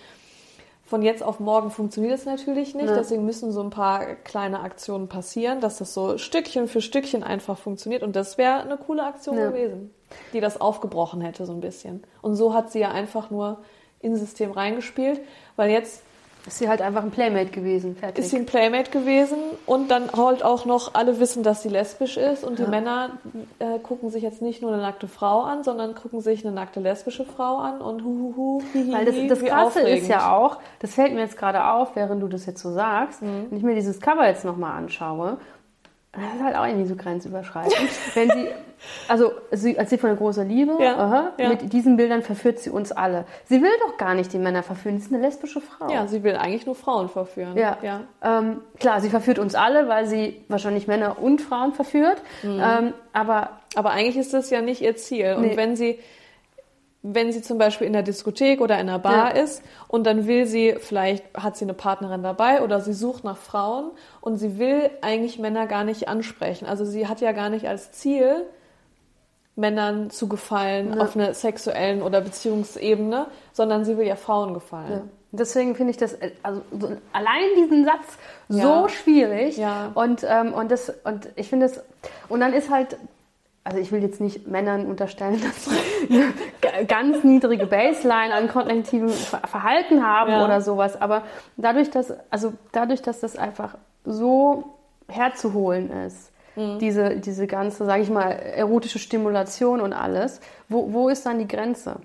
von jetzt auf morgen funktioniert es natürlich nicht. Ja. Deswegen müssen so ein paar kleine Aktionen passieren, dass das so Stückchen für Stückchen einfach funktioniert. Und das wäre eine coole Aktion ja. gewesen, die das aufgebrochen hätte so ein bisschen. Und so hat sie ja einfach nur ins System reingespielt, weil jetzt ist sie halt einfach ein Playmate gewesen, fertig. Ist sie ein Playmate gewesen und dann halt auch noch alle wissen, dass sie lesbisch ist und ja. die Männer äh, gucken sich jetzt nicht nur eine nackte Frau an, sondern gucken sich eine nackte lesbische Frau an und huhuhu, hihihi, Weil das, das Krasse ist ja auch, das fällt mir jetzt gerade auf, während du das jetzt so sagst, mhm. wenn ich mir dieses Cover jetzt nochmal anschaue, das ist halt auch irgendwie so grenzüberschreitend. wenn sie also sie erzählt von einer großen Liebe. Ja, aha, ja. Mit diesen Bildern verführt sie uns alle. Sie will doch gar nicht die Männer verführen. Sie ist eine lesbische Frau. Ja, sie will eigentlich nur Frauen verführen. Ja, ja. Ähm, klar, sie verführt uns alle, weil sie wahrscheinlich Männer und Frauen verführt. Mhm. Ähm, aber aber eigentlich ist das ja nicht ihr Ziel. Und nee. wenn sie wenn sie zum Beispiel in der Diskothek oder in einer Bar Ja. ist und dann will sie, vielleicht hat sie eine Partnerin dabei oder sie sucht nach Frauen und sie will eigentlich Männer gar nicht ansprechen. Also sie hat ja gar nicht als Ziel, Männern zu gefallen Ja. auf einer sexuellen oder Beziehungsebene, sondern sie will ja Frauen gefallen. Ja. Deswegen finde ich das, äh, also so, allein diesen Satz so schwierig. Ja. Und, ähm, und, das, und ich finde es, und dann ist halt, also ich will jetzt nicht Männern unterstellen, <laughs> dass sie eine ganz niedrige Baseline an kognitivem Ver- Verhalten haben Ja. oder sowas, aber dadurch, dass, also dadurch, dass das einfach so herzuholen ist, Mhm. diese, diese ganze, sage ich mal, erotische Stimulation und alles, wo, wo ist dann die Grenze?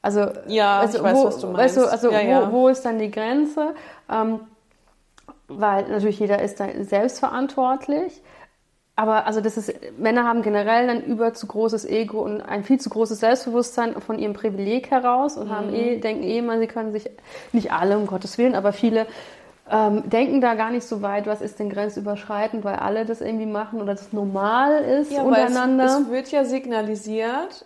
Also, Ja, ich weiß, wo, was du meinst. also Ja, ja. Wo, wo ist dann die Grenze? Ähm, weil natürlich jeder ist da selbstverantwortlich. Aber also das ist, Männer haben generell ein über zu großes Ego und ein viel zu großes Selbstbewusstsein von ihrem Privileg heraus und Mhm. haben eh, denken eh immer, sie können sich, nicht alle, um Gottes Willen, aber viele ähm, denken da gar nicht so weit, was ist denn grenzüberschreitend, weil alle das irgendwie machen oder das normal ist Ja, untereinander. es, es wird ja signalisiert,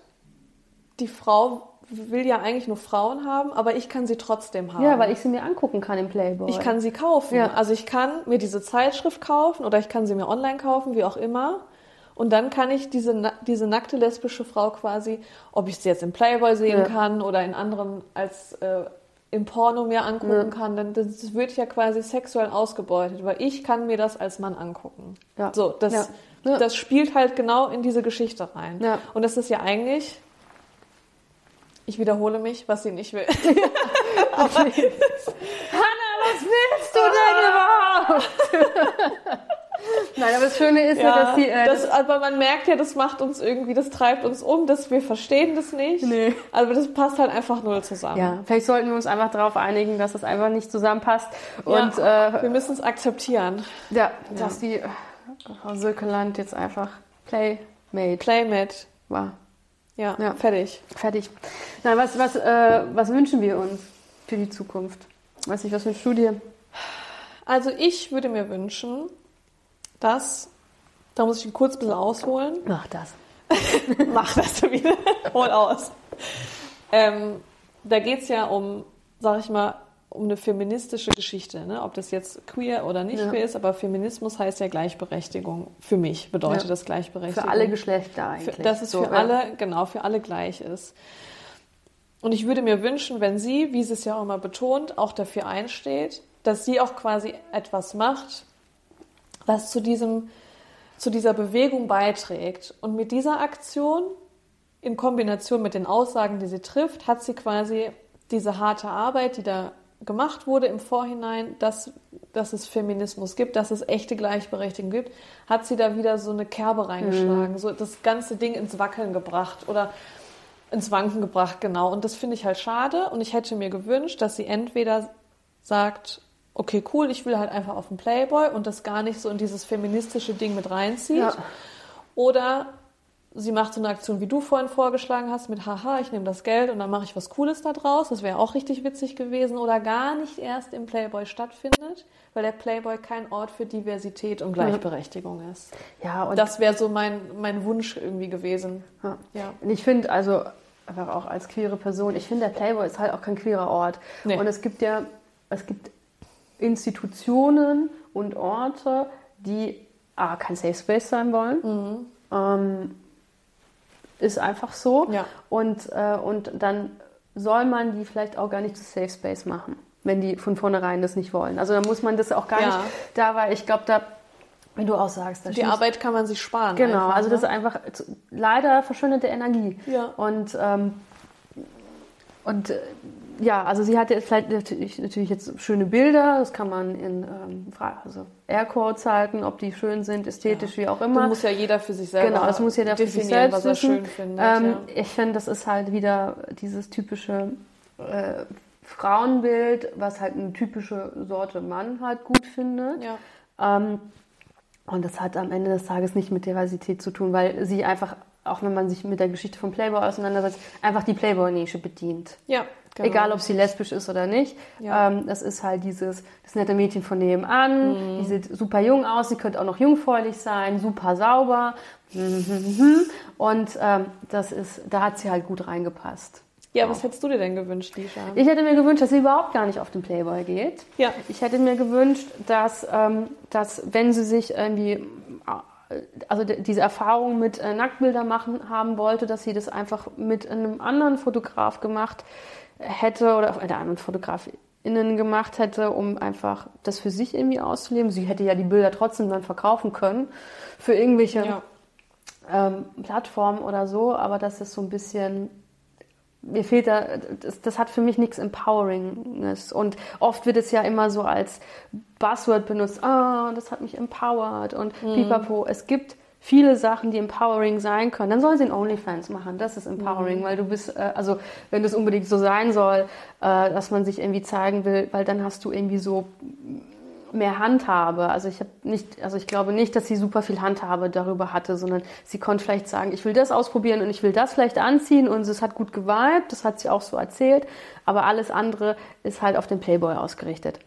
die Frau will ja eigentlich nur Frauen haben, aber ich kann sie trotzdem haben. ja, weil ich sie mir angucken kann im Playboy. Ich kann sie kaufen. Ja. Also ich kann mir diese Zeitschrift kaufen oder ich kann sie mir online kaufen, wie auch immer. Und dann kann ich diese, diese nackte lesbische Frau quasi, ob ich sie jetzt im Playboy sehen Ja. kann oder in anderen als äh, im Porno mir angucken Ja. kann, dann das wird ja quasi sexuell ausgebeutet, weil ich kann mir das als Mann angucken. Ja. So, das, das spielt halt genau in diese Geschichte rein. Ja. Und das ist ja eigentlich, ich wiederhole mich, was sie nicht will. <laughs> Hanna, was willst du denn überhaupt? Nein, aber das Schöne ist ja, dass sie. Äh, das, aber man merkt ja, das macht uns irgendwie, das treibt uns um, dass wir verstehen das nicht. Nee. Aber das passt halt einfach null zusammen. ja, vielleicht sollten wir uns einfach darauf einigen, dass das einfach nicht zusammenpasst. Ja, Und äh, wir müssen es akzeptieren. ja, dass die äh, Frau Sökeland jetzt einfach Playmate Playmate. war. Ja, Ja. fertig. Fertig. Nein, was, was, äh, was wünschen wir uns für die Zukunft? Weiß nicht, was wünschst du dir? Also ich würde mir wünschen, dass, da muss ich kurz ein bisschen ausholen. Mach das. <laughs> Mach das wieder. Hol aus. Ähm, da geht es ja um, sag ich mal, um eine feministische Geschichte. Ne? Ob das jetzt queer oder nicht Ja. queer ist, aber Feminismus heißt ja Gleichberechtigung. Für mich bedeutet Ja. das Gleichberechtigung. Für alle Geschlechter Für, eigentlich. dass es So, für ja. alle, genau, für alle gleich ist. Und ich würde mir wünschen, wenn sie, wie sie es ja auch immer betont, auch dafür einsteht, dass sie auch quasi etwas macht, was zu diesem, zu dieser Bewegung beiträgt. Und mit dieser Aktion in Kombination mit den Aussagen, die sie trifft, hat sie quasi diese harte Arbeit, die da gemacht wurde im Vorhinein, dass, dass es Feminismus gibt, dass es echte Gleichberechtigung gibt, hat sie da wieder so eine Kerbe reingeschlagen, so das ganze Ding ins Wackeln gebracht oder ins Wanken gebracht, genau. Und das finde ich halt schade und ich hätte mir gewünscht, dass sie entweder sagt, okay, cool, ich will halt einfach auf den Playboy und das gar nicht so in dieses feministische Ding mit reinzieht. Ja. Oder sie macht so eine Aktion, wie du vorhin vorgeschlagen hast, mit haha, ich nehme das Geld und dann mache ich was Cooles da draus. Das wäre auch richtig witzig gewesen. Oder gar nicht erst im Playboy stattfindet, weil der Playboy kein Ort für Diversität und Gleichberechtigung ist. Ja, und Das wäre so mein, mein Wunsch irgendwie gewesen. Ja. Ja. Und ich finde, also einfach auch als queere Person, ich finde, der Playboy ist halt auch kein queerer Ort. Nee. Und es gibt ja, es gibt Institutionen und Orte, die A, kein Safe Space sein wollen. Ähm, ist einfach so. Ja. Und, äh, und dann soll man die vielleicht auch gar nicht zu Safe Space machen, wenn die von vornherein das nicht wollen. Also dann muss man das auch gar Ja. nicht da, weil ich glaube, da, wie du auch sagst, da Die Arbeit kann man sich sparen. Genau, einfach, also das ist ne? einfach leider verschwendete Energie. Ja. Und, ähm, und äh, ja, also sie hatte jetzt vielleicht natürlich, natürlich jetzt schöne Bilder, das kann man in ähm, also Aircodes halten, ob die schön sind, ästhetisch, wie auch Das immer. muss ja jeder für sich selber Genau, das muss jeder für sich selbst was er wissen. schön findet. Ähm, ja. Ich finde, das ist halt wieder dieses typische äh, Frauenbild, was halt eine typische Sorte Mann halt gut findet. ja. Ähm, und das hat am Ende des Tages nicht mit Diversität zu tun, weil sie einfach, auch wenn man sich mit der Geschichte von Playboy auseinandersetzt, einfach die Playboy-Nische bedient. ja genau. Egal, ob sie lesbisch ist oder nicht. Ja. Ähm, das ist halt dieses, das nette Mädchen von nebenan, Mhm. die sieht super jung aus, sie könnte auch noch jungfräulich sein, super sauber. <laughs> Und ähm, das ist, da hat sie halt gut reingepasst. Ja, was hättest du dir denn gewünscht, Lisha? Ich hätte mir gewünscht, dass sie überhaupt gar nicht auf den Playboy geht. Ja. Ich hätte mir gewünscht, dass, ähm, dass wenn sie sich irgendwie, äh, also diese Erfahrung mit äh, Nacktbilder machen haben wollte, dass sie das einfach mit einem anderen Fotograf gemacht hätte oder einer anderen Fotografinnen gemacht hätte, um einfach das für sich irgendwie auszuleben. Sie hätte ja die Bilder trotzdem dann verkaufen können für irgendwelche Ja. ähm, Plattformen oder so, aber das ist so ein bisschen, mir fehlt da, das, das hat für mich nichts Empoweringes. Und oft wird es ja immer so als Buzzword benutzt, ah, das hat mich empowered und pipapo. Es gibt viele Sachen, die empowering sein können. Dann sollen sie einen OnlyFans machen, das ist empowering, weil du bist, äh, also wenn das unbedingt so sein soll, äh, dass man sich irgendwie zeigen will, weil dann hast du irgendwie so mehr Handhabe. Also ich habe nicht, also ich glaube nicht, dass sie super viel Handhabe darüber hatte, sondern sie konnte vielleicht sagen, ich will das ausprobieren und ich will das vielleicht anziehen und es hat gut geweibt, das hat sie auch so erzählt, aber alles andere ist halt auf den Playboy ausgerichtet.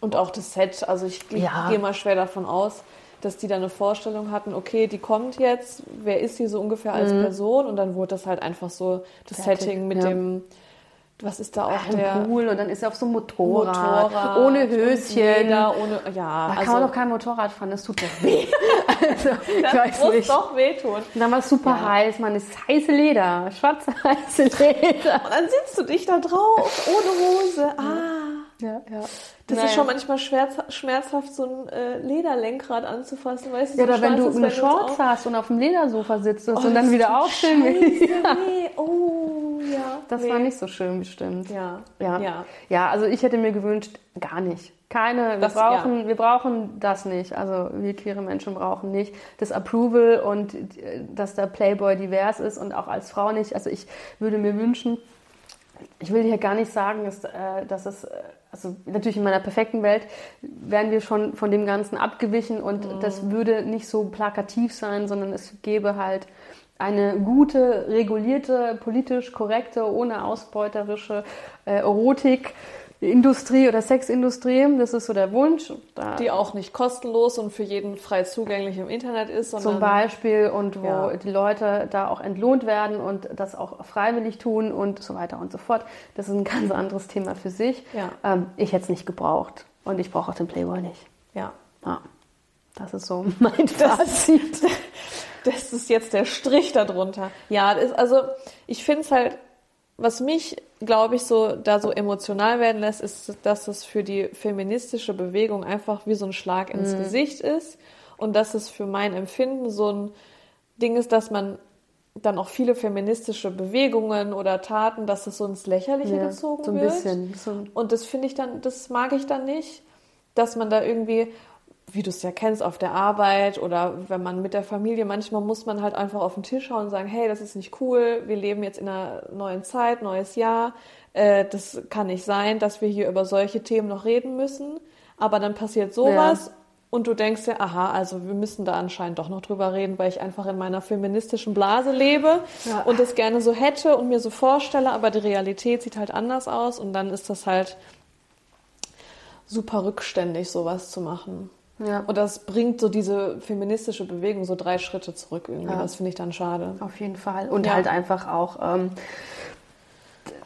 Und auch das Set, also ich, ich Ja. gehe mal schwer davon aus, dass die da eine Vorstellung hatten, okay, die kommt jetzt, wer ist sie so ungefähr als Person? Und dann wurde das halt einfach so das Mhm. Fertig, Setting mit ja. dem, was ist da auch Im der Pool und dann ist er auf so einem Motorrad, Motorrad, ohne Höschen. Leder, ohne, ja, Da also kann man doch kein Motorrad fahren, das tut doch weh. <laughs> also, ich das weiß muss nicht. doch wehtun. Und dann war es super Ja. heiß, man ist heiße Leder, schwarze <laughs> heiße Leder. Und dann sitzt du dich da drauf, ohne Hose. Ah, Ja, ja. Das Naja. ist schon manchmal schmerz- schmerzhaft, so ein äh, Lederlenkrad anzufassen, weißt du? Ja, so oder wenn du eine Shorts hast und auf dem Ledersofa sitzt Oh, und dann wieder aufstehen willst. weh. Oh, ja. Das nee. war nicht so schön bestimmt. Ja. Ja. Ja. ja, also ich hätte mir gewünscht, gar nicht. Keine, wir Das- brauchen, wir brauchen das nicht. Also wir queere Menschen brauchen nicht das Approval und äh, dass der Playboy divers ist und auch als Frau nicht. Also ich würde mir wünschen, ich will hier gar nicht sagen, dass, äh, dass es, äh, also natürlich in meiner perfekten Welt wären wir schon von dem Ganzen abgewichen und das würde nicht so plakativ sein, sondern es gäbe halt eine gute, regulierte, politisch korrekte, ohne ausbeuterische äh, Erotik. Industrie oder Sexindustrie, das ist so der Wunsch. Da Die auch nicht kostenlos und für jeden frei zugänglich im Internet ist, sondern zum Beispiel und wo Ja. die Leute da auch entlohnt werden und das auch freiwillig tun und so weiter und so fort. Das ist ein ganz anderes Thema für sich. Ja. Ähm, ich hätte es nicht gebraucht und ich brauche auch den Playboy nicht. ja. Ja. Das ist so <laughs> mein Fazit. <laughs> Das ist jetzt der Strich darunter. Ja, das ist, also ich finde es halt, was mich, glaube ich, so da so emotional werden lässt, ist, dass es für die feministische Bewegung einfach wie so ein Schlag ins Mhm. Gesicht ist und dass es für mein Empfinden so ein Ding ist, dass man dann auch viele feministische Bewegungen oder Taten, dass es so ins Lächerliche Ja, gezogen so ein wird. bisschen. So Und das finde ich dann, das mag ich dann nicht, dass man da irgendwie, wie du es ja kennst, auf der Arbeit oder wenn man mit der Familie, manchmal muss man halt einfach auf den Tisch hauen und sagen, hey, das ist nicht cool, wir leben jetzt in einer neuen Zeit, neues Jahr, äh, das kann nicht sein, dass wir hier über solche Themen noch reden müssen, aber dann passiert sowas. Und du denkst dir, aha, also wir müssen da anscheinend doch noch drüber reden, weil ich einfach in meiner feministischen Blase lebe Ja. und das gerne so hätte und mir so vorstelle, aber die Realität sieht halt anders aus und dann ist das halt super rückständig, sowas zu machen. Ja. Und das bringt so diese feministische Bewegung so drei Schritte zurück irgendwie. Ja. Das finde ich dann schade. Auf jeden Fall. Und Ja. halt einfach auch, ähm,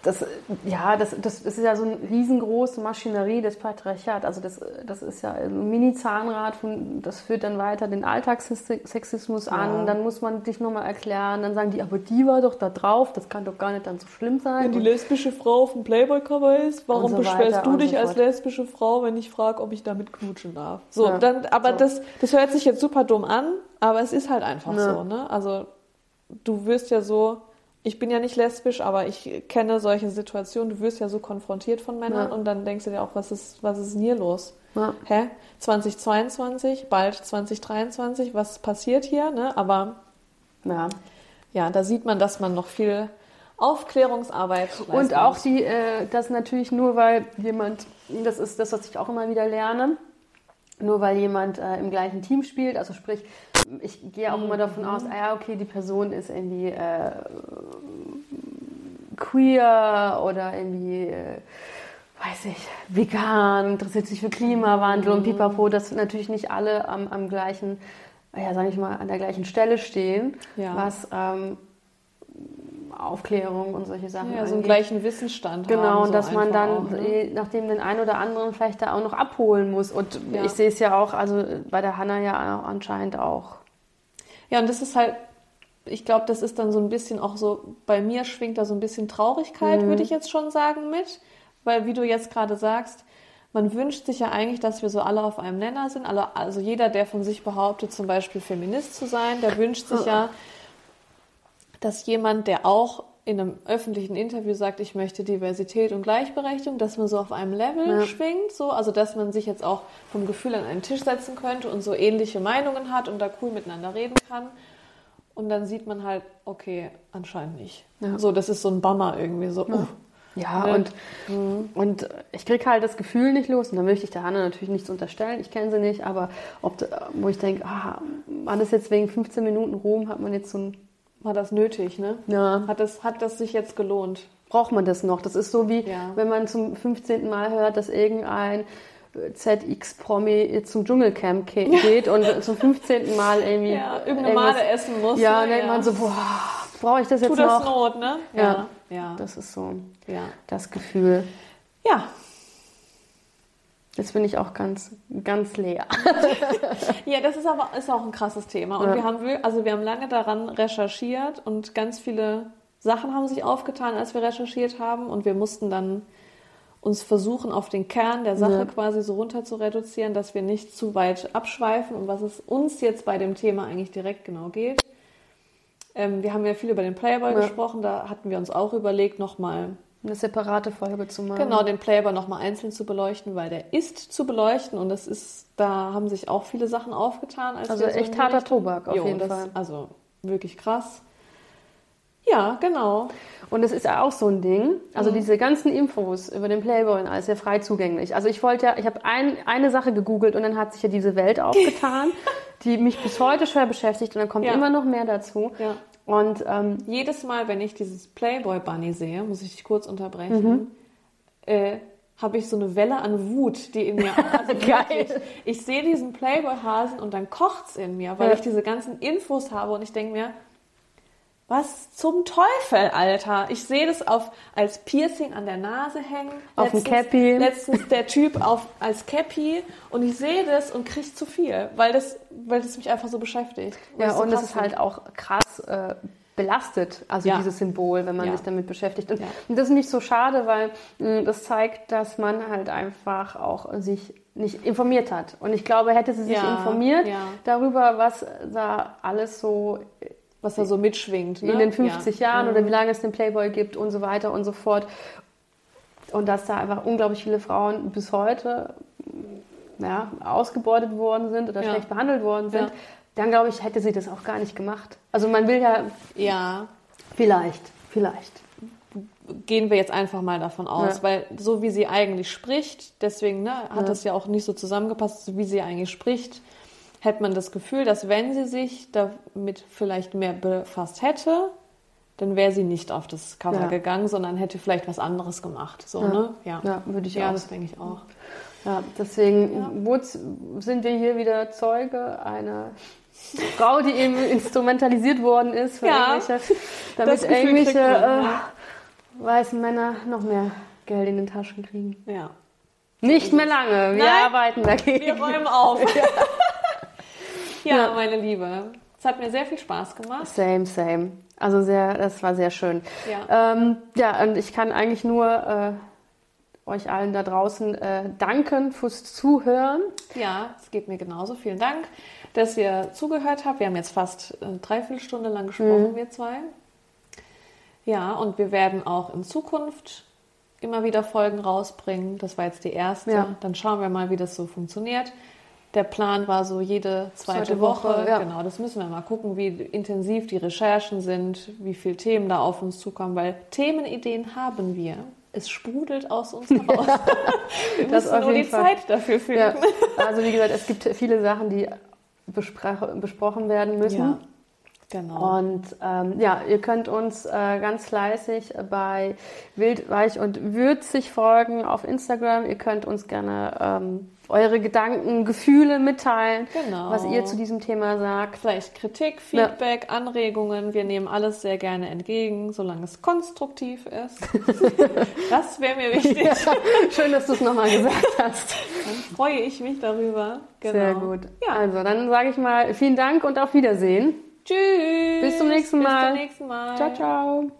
das, ja, das, das, das ist ja so eine riesengroße Maschinerie des Patriarchats. Also das, das ist ja ein Mini-Zahnrad, das führt dann weiter den Alltagssexismus an. Ja. Dann muss man dich nochmal erklären. Dann sagen die, aber die war doch da drauf, das kann doch gar nicht dann so schlimm sein. Wenn die lesbische Frau auf dem Playboy-Cover ist, warum so beschwerst du dich so als lesbische Frau, wenn ich frage, ob ich damit knutschen darf? So, Ja. dann, aber So. das, das hört sich jetzt super dumm an, aber es ist halt einfach Ja. so, ne? Also, du wirst ja so, ich bin ja nicht lesbisch, aber ich kenne solche Situationen, du wirst ja so konfrontiert von Männern Ja. und dann denkst du dir auch, was ist, was ist denn hier los? ja. Hä? 2022, bald 2023, was passiert hier, ne? Aber ja. ja, da sieht man, dass man noch viel Aufklärungsarbeit Und auch die, äh, das natürlich nur, weil jemand, das ist das, was ich auch immer wieder lerne, nur weil jemand äh, im gleichen Team spielt, also sprich, ich gehe auch immer davon aus, ah ja, okay, die Person ist irgendwie äh, queer oder irgendwie, äh, weiß ich, vegan, interessiert sich für Klimawandel und pipapo, dass natürlich nicht alle am, am gleichen, ja, sage ich mal, an der gleichen Stelle stehen, Ja. was ähm, Aufklärung und solche Sachen. Ja, so einen gleichen Wissensstand Genau, haben, und so dass man dann auch, ne? nachdem den einen oder anderen vielleicht da auch noch abholen muss. Und Ja. ich sehe es ja auch, also bei der Hanna ja auch anscheinend auch. Ja, und das ist halt, ich glaube, das ist dann so ein bisschen auch so, bei mir schwingt da so ein bisschen Traurigkeit, Mhm. würde ich jetzt schon sagen, mit. Weil, wie du jetzt gerade sagst, man wünscht sich ja eigentlich, dass wir so alle auf einem Nenner sind. Alle, also jeder, der von sich behauptet, zum Beispiel Feminist zu sein, der wünscht sich ja, dass jemand, der auch in einem öffentlichen Interview sagt, ich möchte Diversität und Gleichberechtigung, dass man so auf einem Level Ja. schwingt, so, also dass man sich jetzt auch vom Gefühl an einen Tisch setzen könnte und so ähnliche Meinungen hat und da cool miteinander reden kann. Und dann sieht man halt, okay, anscheinend nicht. Ja. So, das ist so ein Bummer irgendwie so. uh. Ja, Ne? und, und ich kriege halt das Gefühl nicht los. Und da möchte ich der Hanna natürlich nichts unterstellen. Ich kenne sie nicht, aber ob, wo ich denke, ah, war das jetzt wegen 15 Minuten Ruhm, hat man jetzt so ein. War das nötig, ne? Ja, Hat das, hat das sich jetzt gelohnt? braucht man das noch? Das ist so wie, Ja. wenn man zum 15. Mal hört, dass irgendein äh, ZX-Promi jetzt zum Dschungelcamp geht und zum 15. Mal irgendwie. Ja, irgendeine Male essen muss. Ja, ne? und dann denkt man so, boah, brauche ich das jetzt Tut das noch? Not, ne? Ja. Ja. Das ist so ja. das Gefühl. Ja. Jetzt bin ich auch ganz, ganz leer. <laughs> Ja, das ist aber ist auch ein krasses Thema. Und Ja. wir haben also wir haben lange daran recherchiert und ganz viele Sachen haben sich aufgetan, als wir recherchiert haben. Und wir mussten dann uns versuchen, auf den Kern der Sache Ja. quasi so runter zu reduzieren, dass wir nicht zu weit abschweifen, um was es uns jetzt bei dem Thema eigentlich direkt genau geht. Ähm, wir haben ja viel über den Playboy Ja. gesprochen, da hatten wir uns auch überlegt, nochmal Eine separate Folge zu machen. Genau, den Playboy nochmal einzeln zu beleuchten, weil der ist zu beleuchten und das ist, da haben sich auch viele Sachen aufgetan. Als Also so echt die harter Richtung- Tobak auf Jo, jeden das, Fall. Also wirklich krass. Ja, genau. Und es ist ja auch so ein Ding. Also Mhm. diese ganzen Infos über den Playboy und alles ja frei zugänglich. Also ich wollte ja, ich habe ein, eine Sache gegoogelt und dann hat sich ja diese Welt <laughs> aufgetan, die mich bis heute schwer beschäftigt und dann kommt Ja. immer noch mehr dazu. Ja. Und ähm, Jedes Mal, wenn ich dieses Playboy Bunny sehe, muss ich dich kurz unterbrechen, Mhm. äh, habe ich so eine Welle an Wut, die in mir. <laughs> Also Geil. wirklich, Ich sehe diesen Playboy-Hasen und dann kocht's in mir, weil Ja. ich diese ganzen Infos habe und ich denke mir, was zum Teufel, Alter? Ich sehe das auf, als Piercing an der Nase hängen. Auf dem Letztens- Cappy. Letztens der Typ auf, als Cappy und ich sehe das und kriege zu viel, weil das, weil das mich einfach so beschäftigt. Ja, so und es krass ist halt auch krass äh, belastet, also Ja. dieses Symbol, wenn man Ja. sich damit beschäftigt. Und, Ja. und das ist nicht so schade, weil mh, das zeigt, dass man halt einfach auch sich nicht informiert hat. Und ich glaube, hätte sie sich Ja, informiert ja. darüber, was da alles so was da so mitschwingt. Ne? in den 50 ja. Jahren oder wie lange es den Playboy gibt und so weiter und so fort. Und dass da einfach unglaublich viele Frauen bis heute ja, ausgebeutet worden sind oder Ja. schlecht behandelt worden sind, dann glaube ich, hätte sie das auch gar nicht gemacht. Also man will ja Ja, vielleicht, vielleicht. gehen wir jetzt einfach mal davon aus, weil so wie sie eigentlich spricht, deswegen ne, hat das ja auch nicht so zusammengepasst, so wie sie eigentlich spricht, hätte man das Gefühl, dass wenn sie sich damit vielleicht mehr befasst hätte, dann wäre sie nicht auf das Cover Ja. gegangen, sondern hätte vielleicht was anderes gemacht. So, Ja. ne? Ja, Ja, würde ich ja auch. das denke ich auch. Ja, deswegen sind wir hier wieder Zeuge einer Frau, die eben instrumentalisiert worden ist für Ja, irgendwelche, damit irgendwelche man, äh, ja. weißen Männer noch mehr Geld in den Taschen kriegen. Ja. Nicht mehr lange, wir Nein, arbeiten dagegen. Wir räumen auf. <laughs> <laughs> ja, Ja. meine Liebe. Es hat mir sehr viel Spaß gemacht. Same, same. Also sehr, das war sehr schön. Ja. Ähm, ja, und ich kann eigentlich nur äh, euch allen da draußen äh, danken fürs Zuhören. Ja, es geht mir genauso. Vielen Dank, dass ihr zugehört habt. Wir haben jetzt fast eine Dreiviertelstunde lang gesprochen, wir zwei. Ja, und wir werden auch in Zukunft immer wieder Folgen rausbringen. Das war jetzt die erste. Ja. Dann schauen wir mal, wie das so funktioniert. Der Plan war so jede zweite, Zweite Woche. Woche, ja. Genau, das müssen wir mal gucken, wie intensiv die Recherchen sind, wie viele Themen da auf uns zukommen, weil Themenideen haben wir. Es sprudelt aus uns <laughs> raus. wir Das müssen nur die Fall. Zeit dafür finden. Ja. Also wie gesagt, es gibt viele Sachen, die besprochen werden müssen. Ja, genau. Und ähm, ja, ihr könnt uns äh, ganz fleißig bei Wild, Weich und Würzig folgen auf Instagram. Ihr könnt uns gerne ähm, eure Gedanken, Gefühle mitteilen, Genau. was ihr zu diesem Thema sagt. Vielleicht Kritik, Feedback, Anregungen. Wir nehmen alles sehr gerne entgegen, solange es konstruktiv ist. <laughs> das wäre mir wichtig. Schön, dass du es nochmal gesagt hast. Dann freue ich mich darüber. Genau. Sehr gut. Ja. Also, dann sage ich mal vielen Dank und auf Wiedersehen. Tschüss. Bis zum nächsten Mal. Bis zum nächsten Mal. Ciao, ciao.